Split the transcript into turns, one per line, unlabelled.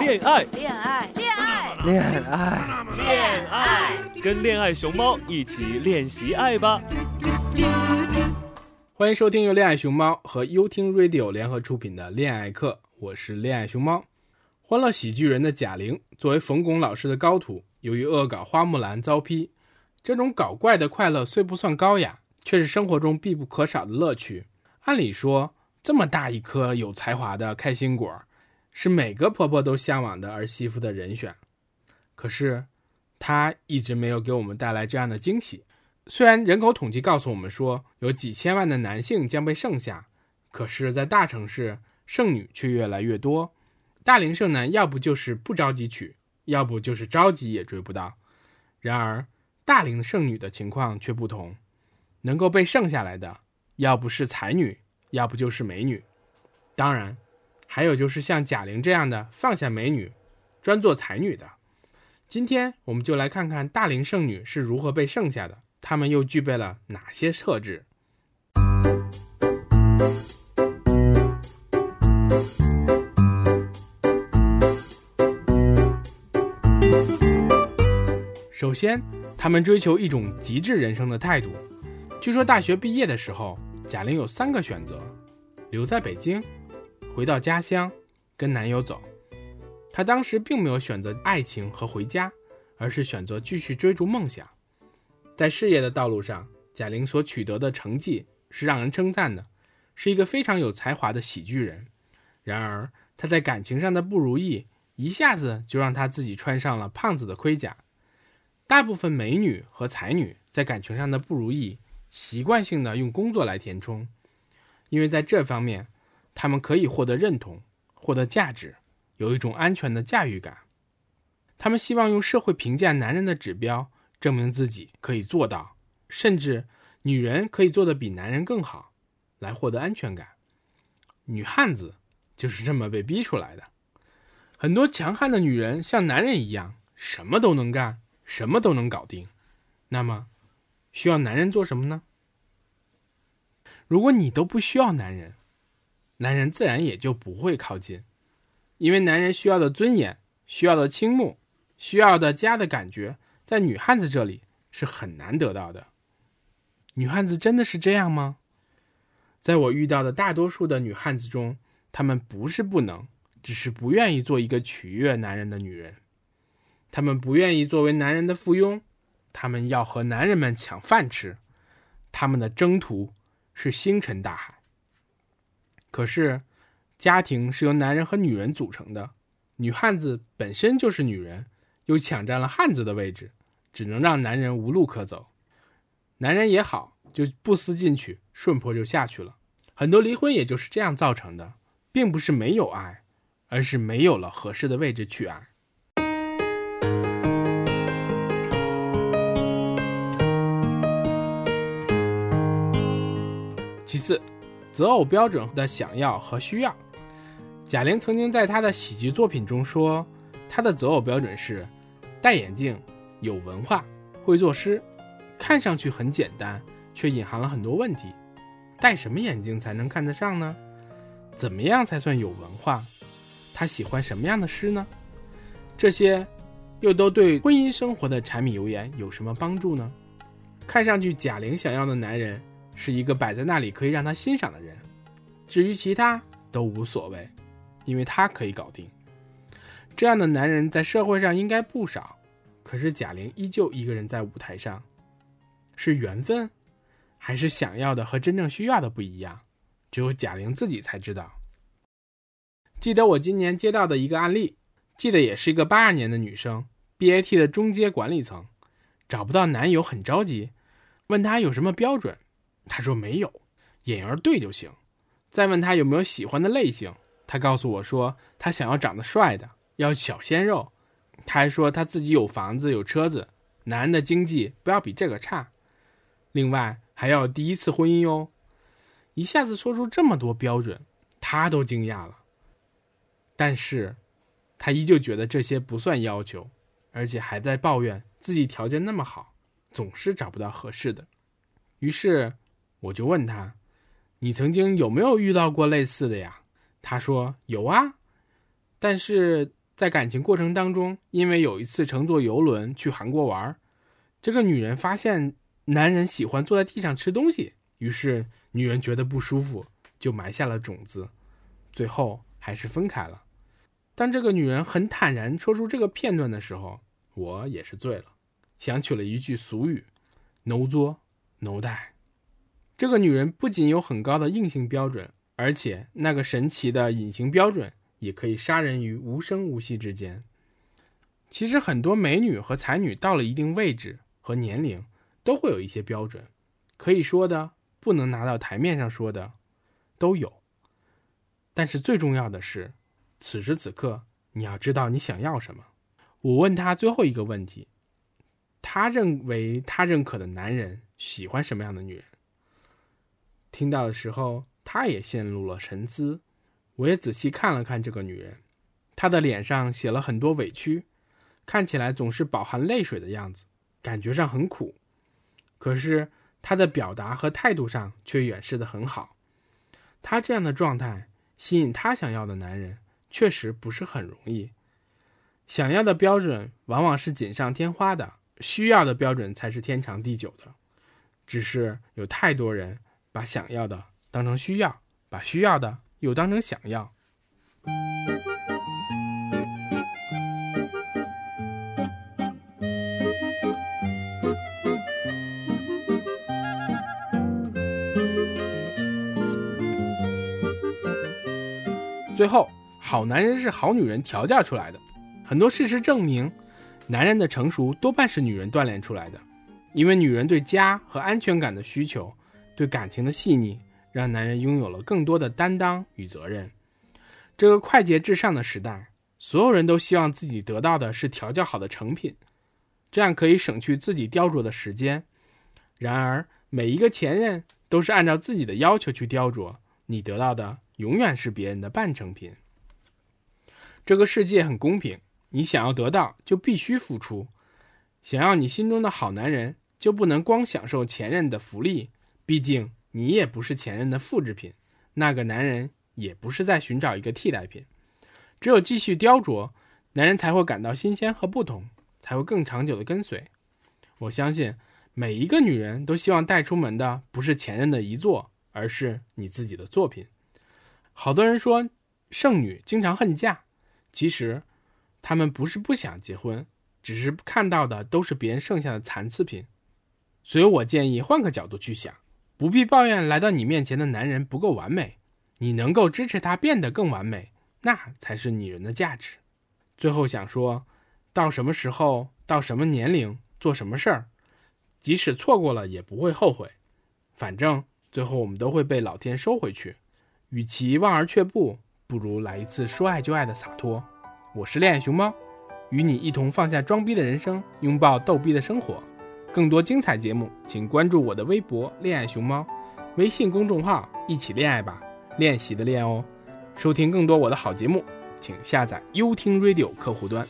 恋爱，
恋爱，恋爱，
恋爱，
恋爱，
跟恋爱熊猫一起练习爱吧！
欢迎收听由恋爱熊猫和优听 Radio 联合出品的恋爱课，我是恋爱熊猫。欢乐喜剧人的贾玲作为冯巩老师的高徒，由于恶搞花木兰遭批。这种搞怪的快乐虽不算高雅，却是生活中必不可少的乐趣。按理说，这么大一颗有才华的开心果，是每个婆婆都向往的儿媳妇的人选。可是，她一直没有给我们带来这样的惊喜。虽然人口统计告诉我们说有几千万的男性将被剩下，可是，在大城市，剩女却越来越多。大龄剩男要不就是不着急娶，要不就是着急也追不到。然而，大龄剩女的情况却不同，能够被剩下来的，要不是才女，要不就是美女。当然，还有就是像贾玲这样的放下美女，专做才女的。今天我们就来看看大龄剩女是如何被剩下的。她们又具备了哪些特质？首先，他们追求一种极致人生的态度。据说大学毕业的时候，贾玲有三个选择：留在北京、回到家乡、跟男友走。她当时并没有选择爱情和回家，而是选择继续追逐梦想。在事业的道路上，贾玲所取得的成绩是让人称赞的，是一个非常有才华的喜剧人。然而，她在感情上的不如意，一下子就让她自己穿上了胖子的盔甲。大部分美女和才女在感情上的不如意，习惯性的用工作来填充，因为在这方面，他们可以获得认同，获得价值，有一种安全的驾驭感。他们希望用社会评价男人的指标。证明自己可以做到，甚至女人可以做得比男人更好，来获得安全感。女汉子就是这么被逼出来的。很多强悍的女人像男人一样，什么都能干，什么都能搞定。那么，需要男人做什么呢？如果你都不需要男人，男人自然也就不会靠近，因为男人需要的尊严、需要的倾慕、需要的家的感觉。在女汉子这里是很难得到的。女汉子真的是这样吗？在我遇到的大多数的女汉子中，她们不是不能，只是不愿意做一个取悦男人的女人。她们不愿意作为男人的附庸，她们要和男人们抢饭吃。他们的征途是星辰大海。可是，家庭是由男人和女人组成的，女汉子本身就是女人，又抢占了汉子的位置。只能让男人无路可走，男人也好，就不思进取，顺坡就下去了。很多离婚也就是这样造成的，并不是没有爱，而是没有了合适的位置去爱。其次，择偶标准的想要和需要。贾玲曾经在她的喜剧作品中说，她的择偶标准是戴眼镜。有文化，会作诗，看上去很简单，却隐含了很多问题。戴什么眼镜才能看得上呢？怎么样才算有文化？他喜欢什么样的诗呢？这些，又都对婚姻生活的柴米油盐有什么帮助呢？看上去贾玲想要的男人是一个摆在那里可以让他欣赏的人，至于其他都无所谓，因为他可以搞定。这样的男人在社会上应该不少。可是贾玲依旧一个人在舞台上，是缘分，还是想要的和真正需要的不一样？只有贾玲自己才知道。记得我今年接到的一个案例，记得也是一个八二年的女生，BAT 的中阶管理层，找不到男友很着急，问他有什么标准，他说没有，眼缘对就行。再问他有没有喜欢的类型，他告诉我说他想要长得帅的，要小鲜肉。他还说他自己有房子有车子，男人的经济不要比这个差，另外还要第一次婚姻哟。一下子说出这么多标准，他都惊讶了。但是，他依旧觉得这些不算要求，而且还在抱怨自己条件那么好，总是找不到合适的。于是，我就问他：“你曾经有没有遇到过类似的呀？”他说：“有啊，但是。”在感情过程当中，因为有一次乘坐游轮去韩国玩，这个女人发现男人喜欢坐在地上吃东西，于是女人觉得不舒服，就埋下了种子，最后还是分开了。当这个女人很坦然说出这个片段的时候，我也是醉了，想起了一句俗语：“no 作 no die。”这个女人不仅有很高的硬性标准，而且那个神奇的隐形标准。也可以杀人于无声无息之间。其实很多美女和才女到了一定位置和年龄，都会有一些标准，可以说的，不能拿到台面上说的，都有。但是最重要的是，此时此刻你要知道你想要什么。我问他最后一个问题：他认为他认可的男人喜欢什么样的女人？听到的时候，他也陷入了沉思。我也仔细看了看这个女人，她的脸上写了很多委屈，看起来总是饱含泪水的样子，感觉上很苦。可是她的表达和态度上却掩饰的很好。她这样的状态吸引她想要的男人，确实不是很容易。想要的标准往往是锦上添花的，需要的标准才是天长地久的。只是有太多人把想要的当成需要，把需要的。又当成想要。最后，好男人是好女人调教出来的。很多事实证明，男人的成熟多半是女人锻炼出来的。因为女人对家和安全感的需求，对感情的细腻。让男人拥有了更多的担当与责任。这个快捷至上的时代，所有人都希望自己得到的是调教好的成品，这样可以省去自己雕琢的时间。然而，每一个前任都是按照自己的要求去雕琢，你得到的永远是别人的半成品。这个世界很公平，你想要得到就必须付出。想要你心中的好男人，就不能光享受前任的福利，毕竟。你也不是前任的复制品，那个男人也不是在寻找一个替代品。只有继续雕琢，男人才会感到新鲜和不同，才会更长久的跟随。我相信每一个女人都希望带出门的不是前任的遗作，而是你自己的作品。好多人说剩女经常恨嫁，其实他们不是不想结婚，只是看到的都是别人剩下的残次品。所以我建议换个角度去想。不必抱怨来到你面前的男人不够完美，你能够支持他变得更完美，那才是女人的价值。最后想说，到什么时候，到什么年龄，做什么事儿，即使错过了也不会后悔，反正最后我们都会被老天收回去。与其望而却步，不如来一次说爱就爱的洒脱。我是恋爱熊猫，与你一同放下装逼的人生，拥抱逗逼的生活。更多精彩节目，请关注我的微博“恋爱熊猫”，微信公众号“一起恋爱吧”，练习的练哦。收听更多我的好节目，请下载优听 Radio 客户端。